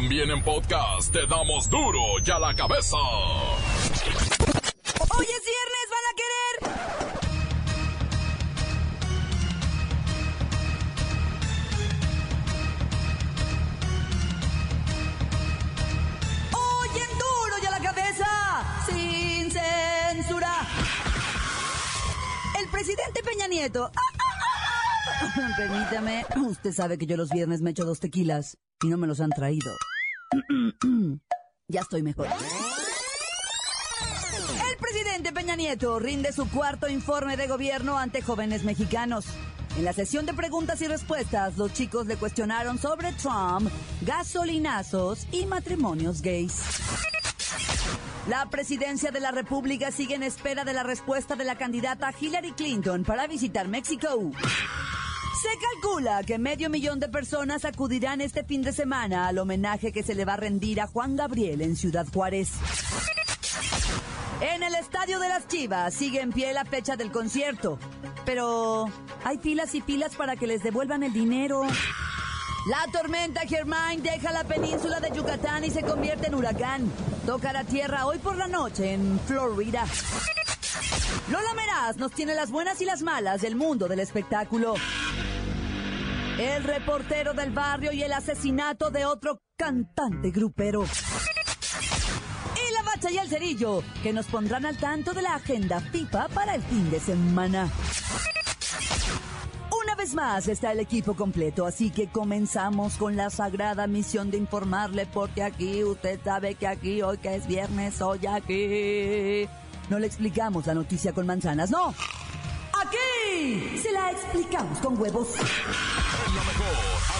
También en podcast te damos duro y a la cabeza. Hoy es viernes, van a querer. Hoy en duro y a la cabeza, sin censura. El presidente Peña Nieto. Permítame, usted sabe que yo los viernes me echo dos tequilas y no me los han traído. ya estoy mejor. El presidente Peña Nieto rinde su cuarto informe de gobierno ante jóvenes mexicanos. En la sesión de preguntas y respuestas, los chicos le cuestionaron sobre Trump, gasolinazos y matrimonios gays. La presidencia de la República sigue en espera de la respuesta de la candidata Hillary Clinton para visitar México. Se calcula que medio millón de personas acudirán este fin de semana al homenaje que se le va a rendir a Juan Gabriel en Ciudad Juárez. En el estadio de las Chivas sigue en pie la fecha del concierto, pero hay filas y filas para que les devuelvan el dinero. La tormenta Germain deja la península de Yucatán y se convierte en huracán. Toca la tierra hoy por la noche en Florida. Lola Meraz nos tiene las buenas y las malas del mundo del espectáculo. El reportero del barrio y el asesinato de otro cantante grupero. Y la bacha y el cerillo, que nos pondrán al tanto de la agenda FIFA para el fin de semana. Una vez más está el equipo completo, así que comenzamos con la sagrada misión de informarle, porque aquí usted sabe que aquí, hoy que es viernes, hoy aquí. No le explicamos la noticia con manzanas, no. Aquí se la explicamos con huevos.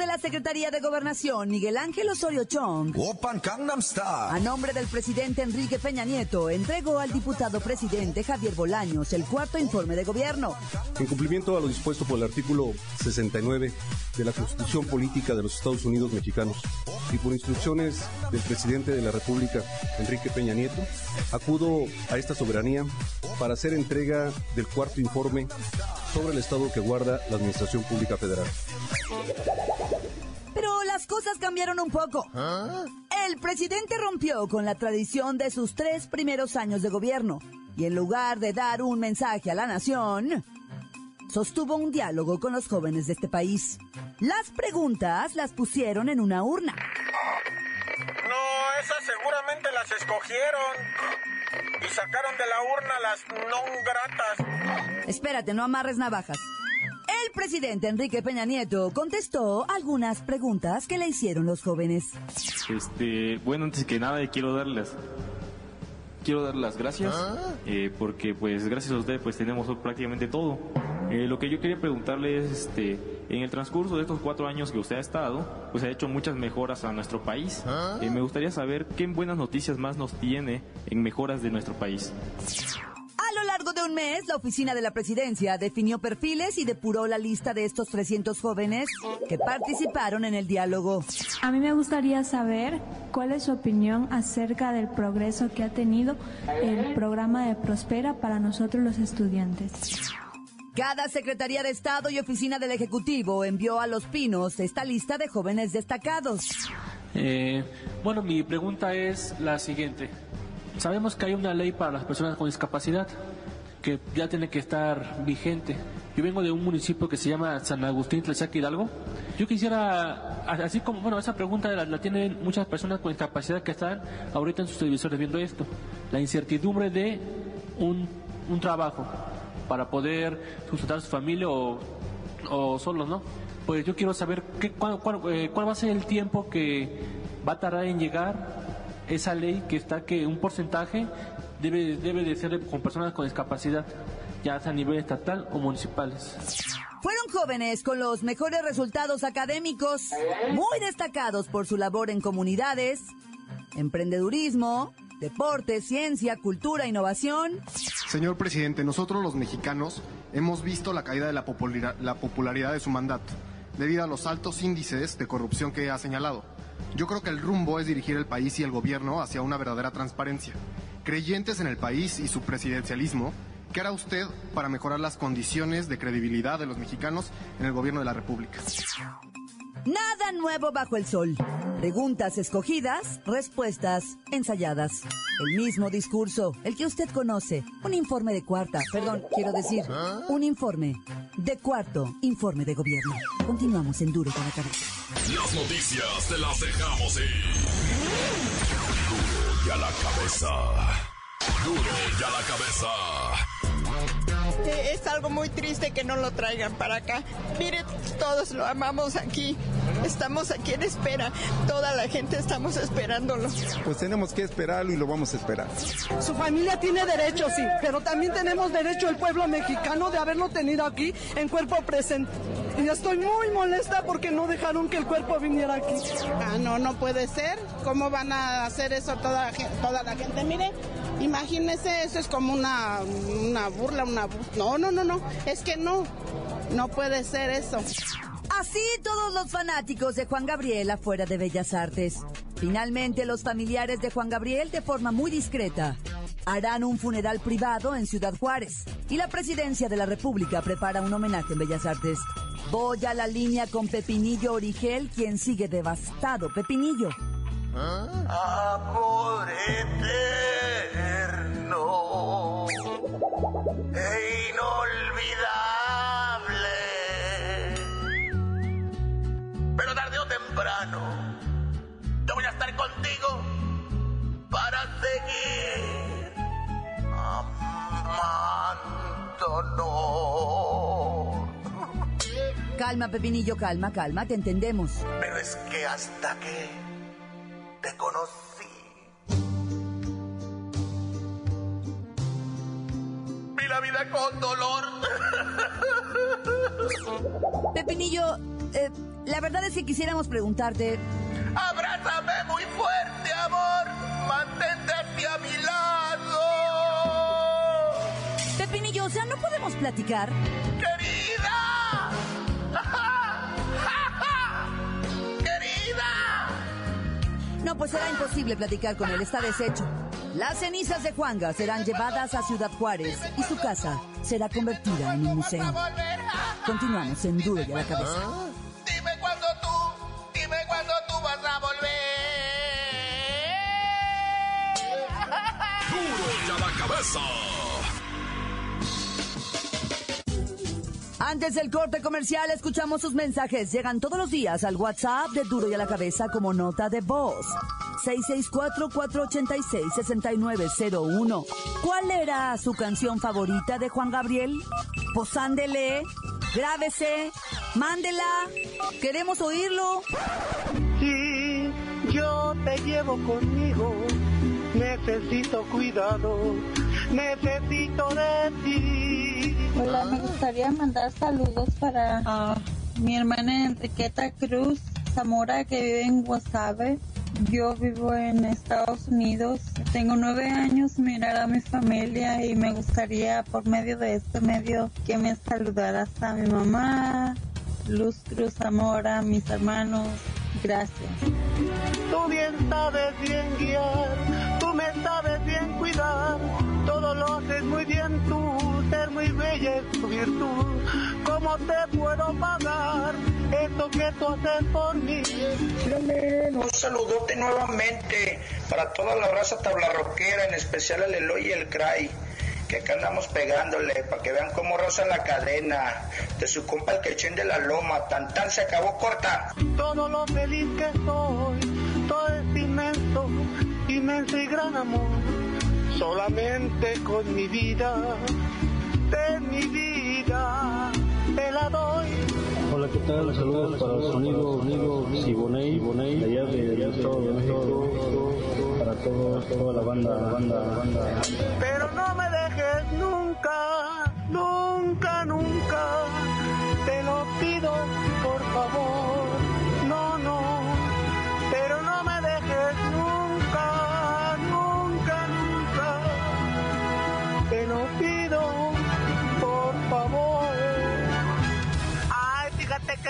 De la Secretaría de Gobernación, Miguel Ángel Osorio Chong, a nombre del presidente Enrique Peña Nieto, entregó al diputado presidente Javier Bolaños el cuarto informe de gobierno. En cumplimiento a lo dispuesto por el artículo 69 de la Constitución Política de los Estados Unidos Mexicanos y por instrucciones del presidente de la República, Enrique Peña Nieto, acudo a esta soberanía para hacer entrega del cuarto informe sobre el estado que guarda la Administración Pública Federal. Pero las cosas cambiaron un poco. El presidente rompió con la tradición de sus tres primeros años de gobierno y en lugar de dar un mensaje a la nación, sostuvo un diálogo con los jóvenes de este país. Las preguntas las pusieron en una urna. No, esas seguramente las escogieron y sacaron de la urna las no gratas. Espérate, no amarres navajas. El presidente Enrique Peña Nieto contestó algunas preguntas que le hicieron los jóvenes. Este, bueno, antes que nada quiero darles quiero dar las gracias eh, porque pues gracias a usted pues tenemos prácticamente todo. Eh, lo que yo quería preguntarle es este en el transcurso de estos cuatro años que usted ha estado pues ha hecho muchas mejoras a nuestro país. Eh, me gustaría saber qué buenas noticias más nos tiene en mejoras de nuestro país. Un mes, la oficina de la presidencia definió perfiles y depuró la lista de estos 300 jóvenes que participaron en el diálogo. A mí me gustaría saber cuál es su opinión acerca del progreso que ha tenido el programa de Prospera para nosotros los estudiantes. Cada Secretaría de Estado y Oficina del Ejecutivo envió a Los Pinos esta lista de jóvenes destacados. Eh, bueno, mi pregunta es la siguiente. Sabemos que hay una ley para las personas con discapacidad que ya tiene que estar vigente. Yo vengo de un municipio que se llama San Agustín, Tlaxaca, Hidalgo. Yo quisiera, así como, bueno, esa pregunta la, la tienen muchas personas con discapacidad que están ahorita en sus televisores viendo esto. La incertidumbre de un, un trabajo para poder sustentar su familia o, o solos, ¿no? Pues yo quiero saber qué, cuál, cuál, eh, va a ser el tiempo que va a tardar en llegar esa ley que está que un porcentaje debe, debe de ser con personas con discapacidad, ya sea a nivel estatal o municipales. Fueron jóvenes con los mejores resultados académicos, muy destacados por su labor en comunidades, emprendedurismo, deporte, ciencia, cultura, innovación Señor presidente, nosotros los mexicanos hemos visto la caída de la, la popularidad de su mandato debido a los altos índices de corrupción que ha señalado. Yo creo que el rumbo es dirigir el país y el gobierno hacia una verdadera transparencia. Creyentes en el país y su presidencialismo, ¿qué hará usted para mejorar las condiciones de credibilidad de los mexicanos en el gobierno de la República? Nada nuevo bajo el sol. Preguntas escogidas, respuestas ensayadas. El mismo discurso, el que usted conoce. Un informe de cuarta, perdón, quiero decir, un informe de cuarto informe de gobierno. Continuamos en Duro con la cabeza. Las noticias te las dejamos ir. A la cabeza. Duro y a la cabeza. Es algo muy triste que no lo traigan para acá. Mire, todos lo amamos aquí. Estamos aquí en espera. Toda la gente estamos esperándolo. Pues tenemos que esperarlo y lo vamos a esperar. Su familia tiene derecho, sí, pero también tenemos derecho el pueblo mexicano de haberlo tenido aquí en cuerpo presente. Y estoy muy molesta porque no dejaron que el cuerpo viniera aquí. Ah, no, no puede ser. ¿Cómo van a hacer eso toda, toda la gente? Mire, imagínese, eso es como una, una burla, una... No, no, no, no. Es que no. No puede ser eso. Así todos los fanáticos de Juan Gabriel afuera de Bellas Artes. Finalmente los familiares de Juan Gabriel de forma muy discreta harán un funeral privado en Ciudad Juárez y la presidencia de la República prepara un homenaje en Bellas Artes. Voy a la línea con Pepinillo Origel, quien sigue devastado. Pepinillo. Amor eterno e inolvidable. Yo voy a estar contigo para seguir amándonos. Calma, Pepinillo, calma, calma, te entendemos. Pero es que hasta que te conocí, vida con dolor. Pepinillo, eh, la verdad es que quisiéramos preguntarte... Abrázame muy fuerte, amor. Mantente hacia mi lado. Pepinillo, o sea, ¿no podemos platicar? ¡Querida! ¡Querida! No, pues será imposible platicar con él, está deshecho. Las cenizas de Juanga serán llevadas a Ciudad Juárez y su casa será convertida en un museo. Continuamos en Duro y a la cabeza. ¿Ah? Antes del corte comercial, escuchamos sus mensajes. Llegan todos los días al WhatsApp de Duro y a la Cabeza como nota de voz. 664-486-6901. ¿Cuál era su canción favorita de Juan Gabriel? Posándele, grábese, mándela. Queremos oírlo. Sí, yo te llevo conmigo necesito cuidado, necesito de ti. Hola, me gustaría mandar saludos para ah, mi hermana Enriqueta Cruz Zamora que vive en Guasave. Yo vivo en Estados Unidos, tengo nueve años, mirar a mi familia y me gustaría por medio de este medio que me saludaras a mi mamá, Luz Cruz Zamora, mis hermanos, gracias. Tú bien sabes bien guiar me sabes bien cuidar, todo lo haces muy bien tú, ser muy bella es tu virtud. ¿Cómo te puedo pagar esto que tú haces por mí? Un saludote nuevamente para toda la raza tablarroquera, en especial el Eloy y el Cray que acá andamos pegándole para que vean cómo rosa la cadena de su compa el quechén de la loma, tan tan se acabó corta. Todo lo feliz que soy, todo es inmenso inmenso y gran amor, solamente con mi vida, de mi vida, te la doy. Hola, ¿qué tal? Saludos para el sonido, sonido Siboney, Siboney, allá de, Estado de México, para todo, toda la banda, la banda, la banda. Pero no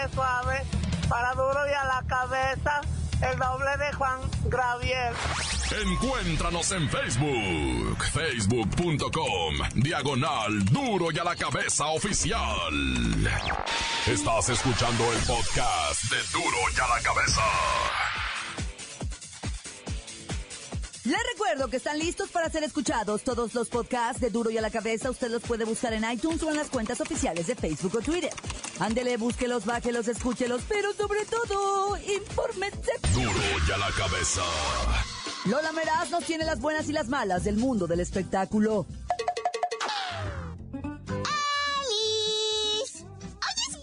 suave. Para duro y a la cabeza, el doble de Juan Graviel. Encuéntranos en Facebook, facebook.com, diagonal duro y a la cabeza oficial. Estás escuchando el podcast de duro y a la cabeza. Les recuerdo que están listos para ser escuchados todos los podcasts de Duro y a la Cabeza. Usted los puede buscar en iTunes o en las cuentas oficiales de Facebook o Twitter. Ándele, búsquelos, bájelos, escúchelos, pero sobre todo, infórmese. Duro y a la cabeza. Lola Meraz nos tiene las buenas y las malas del mundo del espectáculo. ¡Alice! ¡Hoy es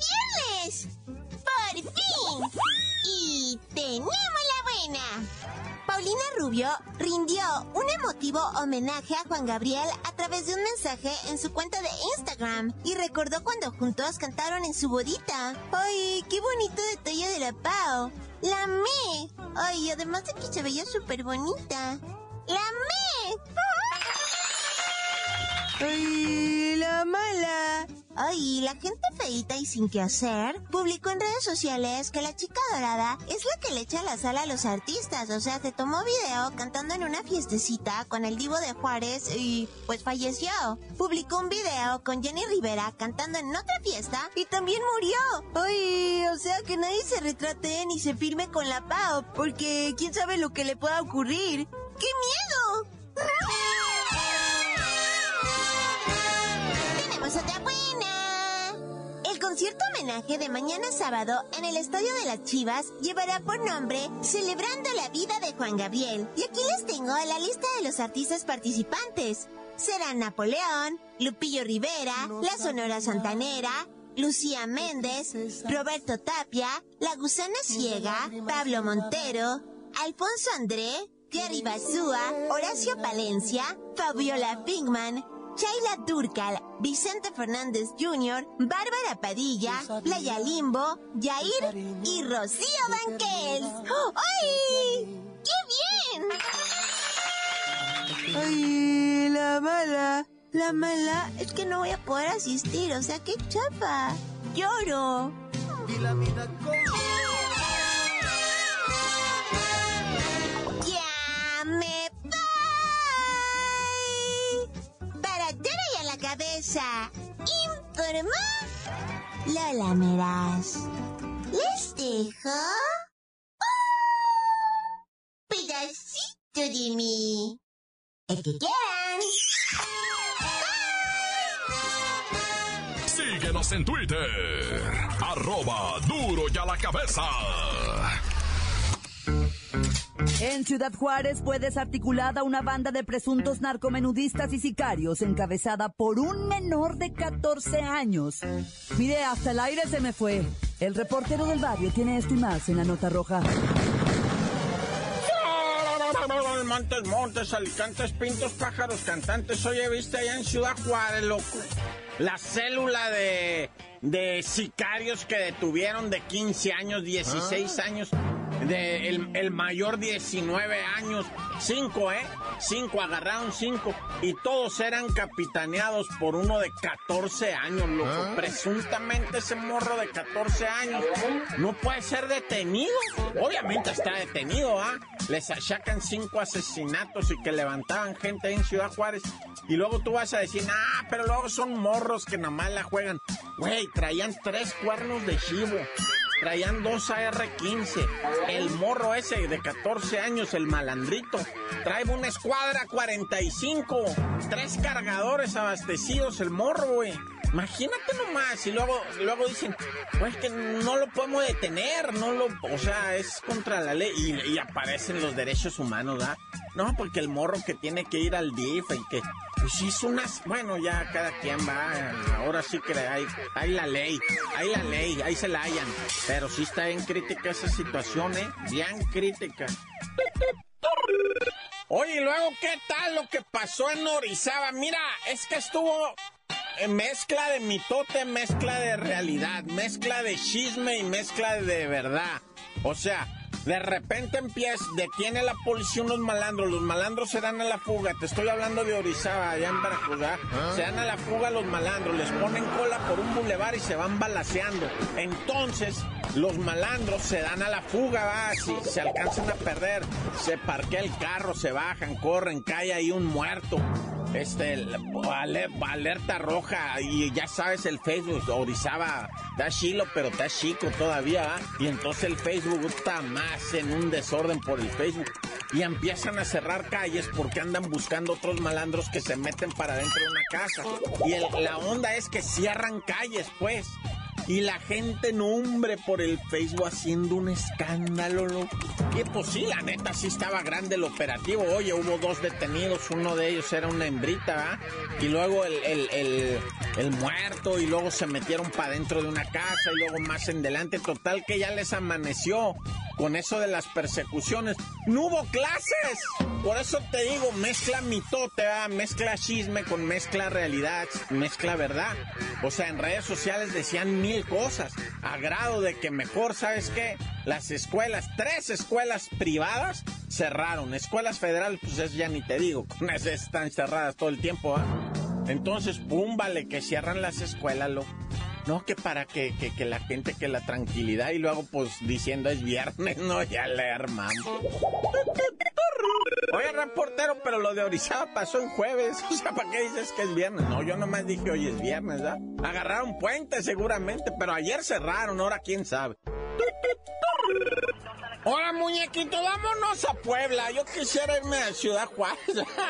viernes! ¡Por fin! Y tenemos la buena. Paulina Rubio rindió un emotivo homenaje a Juan Gabriel a través de un mensaje en su cuenta de Instagram y recordó cuando juntos cantaron en su bodita. ¡Ay, qué bonito detalle de la Pau! ¡La amé! ¡Ay, además de que se veía súper bonita! ¡La amé! ¡Ay, la mala! Ay, la gente feita y sin qué hacer publicó en redes sociales que la chica dorada es la que le echa la sala a los artistas. O sea, se tomó video cantando en una fiestecita con el divo de Juárez y pues falleció. Publicó un video con Jenny Rivera cantando en otra fiesta y también murió. Ay, o sea que nadie se retrate ni se firme con la Pau porque quién sabe lo que le pueda ocurrir. ¡Qué miedo! Buena. El concierto homenaje de mañana sábado en el Estadio de las Chivas llevará por nombre Celebrando la vida de Juan Gabriel. Y aquí les tengo la lista de los artistas participantes. Serán Napoleón, Lupillo Rivera, La Sonora Santanera, Lucía Méndez, Roberto Tapia, La Gusana Ciega, Pablo Montero, Alfonso André, Gary Basúa, Horacio Palencia, Fabiola Pinkman, Chayla Durcal, Vicente Fernández Jr., Bárbara Padilla, Playa Limbo, Yair y Rocío Banquels. ¡Ay! ¡Qué bien! Ay, la mala. La mala es que no voy a poder asistir, o sea, qué chapa. Lloro. Y la vida Ya Informó Lola Meraz. Les dejo un pedacito de mí. El que quieran. Síguenos en Twitter, arroba duro y a la cabeza. En Ciudad Juárez fue desarticulada una banda de presuntos narcomenudistas y sicarios encabezada por un menor de 14 años. Mire, hasta el aire se me fue. El reportero del barrio tiene esto y más en la nota roja. Montes, montes, alicantes, pintos, pájaros, cantantes. Oye, viste allá en Ciudad Juárez, loco. La célula de, de sicarios que detuvieron de 15 años, 16 años, de el, el mayor 19 años, 5, ¿eh? 5, agarraron 5 y todos eran capitaneados por uno de 14 años, loco. Presuntamente ese morro de 14 años no puede ser detenido. Obviamente está detenido, ¿ah? Les achacan cinco asesinatos y que levantaban gente ahí en Ciudad Juárez. Y luego tú vas a decir, ah, pero luego son morros que nada más la juegan. Güey, traían tres cuernos de chivo. Traían dos AR-15. El morro ese de 14 años, el malandrito, trae una escuadra 45. Tres cargadores abastecidos, el morro, güey. Imagínate nomás, y luego, luego dicen, pues que no lo podemos detener, no lo, o sea, es contra la ley, y, aparecen los derechos humanos, ¿verdad? No, porque el morro que tiene que ir al DIF y que, pues hizo unas, bueno, ya cada quien va, ahora sí que hay, hay la ley, hay la ley, ahí se la hallan, pero sí está bien crítica esa situación, ¿eh? Bien crítica. Oye, y luego, ¿qué tal lo que pasó en Orizaba? Mira, es que estuvo en mezcla de mitote, mezcla de realidad, mezcla de chisme y mezcla de verdad. O sea, De repente empieza, detiene la policía unos malandros, los malandros se dan a la fuga, te estoy hablando de Orizaba, allá en Veracruz, ¿ah? se dan a la fuga los malandros, les ponen cola por un bulevar y se van balaseando. Entonces, los malandros se dan a la fuga, va, si se alcanzan a perder, se parquea el carro, se bajan, corren, cae ahí un muerto este, alerta roja y ya sabes el Facebook, Orizaba, da chilo, pero está chico todavía, ¿ah? y entonces el Facebook está más en un desorden por el Facebook y empiezan a cerrar calles porque andan buscando otros malandros que se meten para dentro de una casa y la onda es que cierran calles, pues. Y la gente nombre por el Facebook haciendo un escándalo, ¿no? Y pues sí, la neta sí estaba grande el operativo. Oye, hubo dos detenidos, uno de ellos era una hembrita, ¿verdad? Y luego el, el, el, muerto, y luego se metieron para dentro de una casa, y luego más en delante. Total que ya les amaneció con eso de las persecuciones. ¡No hubo clases! Por eso te digo, mezcla mitote, mezcla chisme con mezcla realidad, mezcla verdad. O sea, en redes sociales decían mil cosas, a grado de que mejor, ¿sabes qué? Las escuelas, tres escuelas privadas cerraron. Escuelas federales, pues eso ya ni te digo, con están cerradas todo el tiempo, ¿ah? Entonces, pum, vale, que cierran las escuelas, lo no, que para que, que, la gente, que la tranquilidad, y luego pues diciendo es viernes, no, ya le armamos. Oye, reportero, pero lo de Orizaba pasó en jueves. O sea, ¿para qué dices que es viernes? No, yo nomás dije hoy es viernes, ¿verdad? Agarraron puente seguramente, pero ayer cerraron, ahora quién sabe. Hola, muñequito, vámonos a Puebla. Yo quisiera irme a Ciudad Juárez,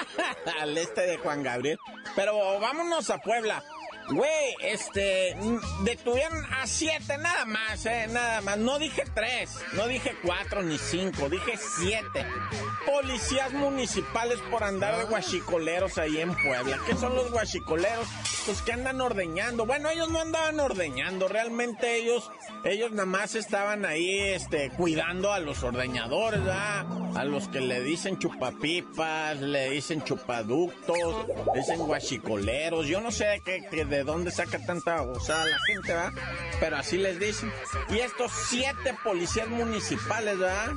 al este de Juan Gabriel. Pero vámonos a Puebla. Güey, este, detuvieron a siete, nada más, eh, nada más. No dije tres, no dije cuatro ni cinco, dije siete. Policías municipales por andar de guachicoleros ahí en Puebla. ¿Qué son los guachicoleros? Pues que andan ordeñando. Bueno, ellos no andaban ordeñando, realmente ellos, ellos nada más estaban ahí, este, cuidando a los ordeñadores, ¿verdad? A los que le dicen chupapipas, le dicen chupaductos, dicen guachicoleros. Yo no sé de qué, de de dónde saca tanta gozada la gente, ¿verdad? Pero así les dicen. Y estos siete policías municipales, ¿verdad?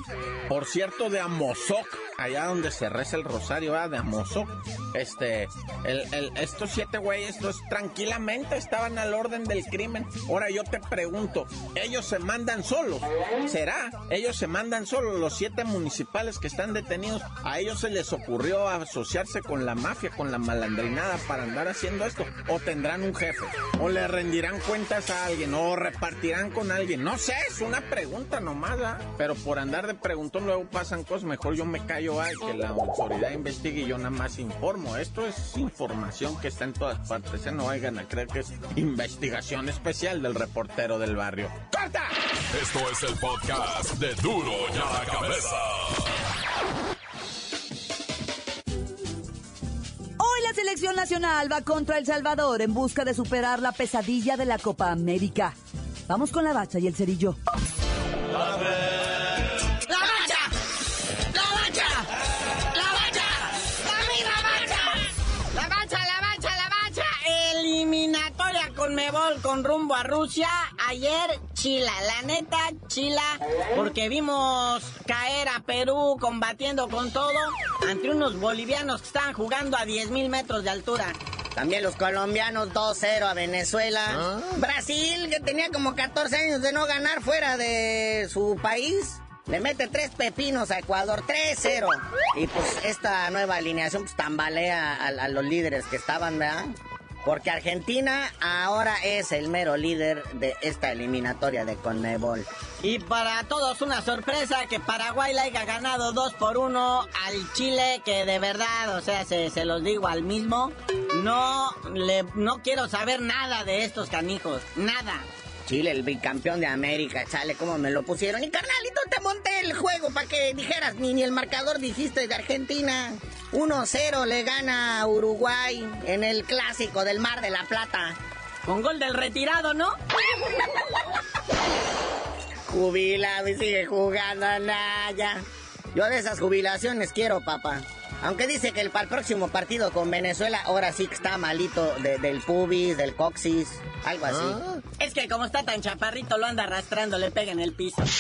Por cierto, de Amozoc, allá donde se reza el rosario, ¿verdad? De Amozoc. Este, el, estos siete güeyes, estos tranquilamente estaban al orden del crimen. Ahora yo te pregunto, ¿ellos se mandan solos? ¿Será? Ellos se mandan solos, los siete municipales que están detenidos. A ellos se les ocurrió asociarse con la mafia, con la malandrinada para andar haciendo esto. ¿O tendrán un jefe, o le rendirán cuentas a alguien, o repartirán con alguien. No sé, es una pregunta nomás, ¿ah? Pero por andar de preguntón luego pasan cosas. Mejor yo me callo, ay, que la autoridad investigue y yo nada más informo. Esto es información que está en todas partes. ¿eh? No vayan a creer que es investigación especial del reportero del barrio. ¡Corta! Esto es el podcast de Duro ya la cabeza. la selección nacional va contra El Salvador en busca de superar la pesadilla de la Copa América. Vamos con la bacha y el cerillo. Con rumbo a Rusia. Ayer chila, la neta chila, porque vimos caer a Perú combatiendo con todo ante unos bolivianos que estaban jugando a 10 mil metros de altura. También los colombianos 2-0 a Venezuela. Ah. Brasil, que tenía como 14 años de no ganar fuera de su país. Le mete tres pepinos a Ecuador, 3-0. Y pues esta nueva alineación pues tambalea a, a los líderes que estaban, ¿verdad? Porque Argentina ahora es el mero líder de esta eliminatoria de Conmebol. Y para todos una sorpresa que Paraguay le haya ganado 2 por 1 al Chile, que de verdad, o sea, se, se, los digo al mismo, no, le, no quiero saber nada de estos canijos, nada. Chile, el bicampeón de América, chale, cómo me lo pusieron. Y carnalito, te monté el juego para que dijeras, ni, ni el marcador dijiste de Argentina. 1-0 le gana a Uruguay en el clásico del Mar de la Plata. Con gol del retirado, ¿no? Jubilado y sigue jugando, Naya. Yo de esas jubilaciones quiero, papá. Aunque dice que el, para el próximo partido con Venezuela ahora sí que está malito del pubis, del coxis, algo así. Ah. Es que como está tan chaparrito lo anda arrastrando, le pega en el piso.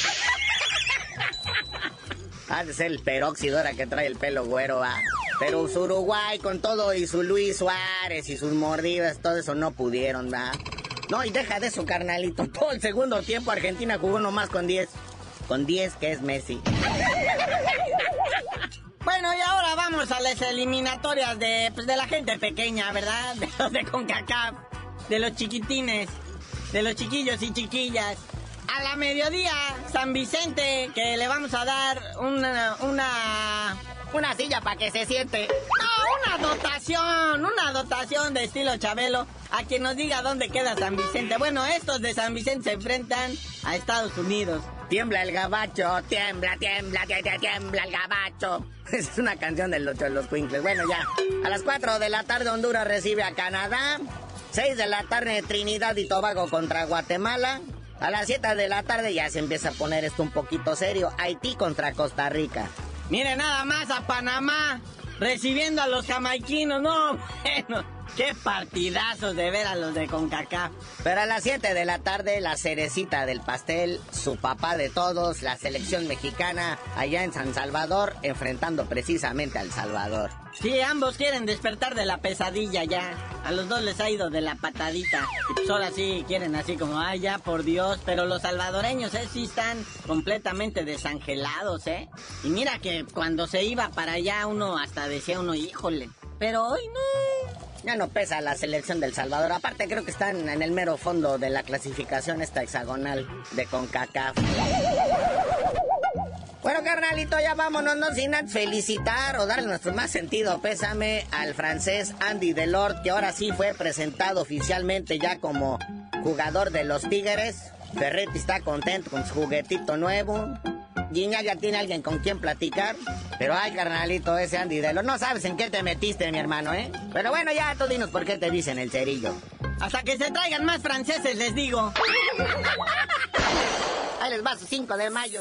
Ha de ser el peróxido ahora que trae el pelo güero, va. Pero su Uruguay con todo y su Luis Suárez y sus mordidas, todo eso no pudieron, va. No, y deja de eso, carnalito. Todo el segundo tiempo Argentina jugó nomás con 10. Con 10 que es Messi. Bueno, y ahora vamos a las eliminatorias de, pues, de la gente pequeña, ¿verdad? De los de CONCACAF, de los chiquitines, de los chiquillos y chiquillas. A la mediodía, San Vicente, que le vamos a dar una, una, una silla para que se siente. No, una dotación, una dotación de estilo Chabelo, a quien nos diga dónde queda San Vicente. Bueno, estos de San Vicente se enfrentan a Estados Unidos. Tiembla el gabacho, tiembla, tiembla, tiembla, tiembla el gabacho. Esa es una canción de los, de los Twinkles. Bueno, ya. A las 4 de la tarde Honduras recibe a Canadá. 6 de la tarde Trinidad y Tobago contra Guatemala. A las 7 de la tarde ya se empieza a poner esto un poquito serio. Haití contra Costa Rica. Mire nada más a Panamá recibiendo a los jamaiquinos. No, bueno. Qué partidazos de ver a los de CONCACAF. Pero a las 7 de la tarde, la cerecita del pastel, su papá de todos, la selección mexicana, allá en San Salvador, enfrentando precisamente al Salvador. Sí, ambos quieren despertar de la pesadilla ya. A los dos les ha ido de la patadita. Y pues ahora sí quieren así como, ay, ya, por Dios. Pero los salvadoreños, eh, sí están completamente desangelados, ¿eh? Y mira que cuando se iba para allá, uno hasta decía uno, híjole. Pero hoy no. Ya no pesa la selección del Salvador. Aparte creo que están en el mero fondo de la clasificación esta hexagonal de CONCACAF. Bueno, carnalito, ya vámonos, no sin felicitar o darle nuestro más sentido pésame al francés Andy Delort, que ahora sí fue presentado oficialmente ya como jugador de los Tigres. Ferretti está contento con su juguetito nuevo. Giña ya tiene alguien con quien platicar. Pero ay, carnalito, ese Andy no sabes en qué te metiste, mi hermano, ¿eh? Pero bueno, ya tú dinos por qué te dicen el cerillo. Hasta que se traigan más franceses, les digo. Ahí les va su 5 de mayo.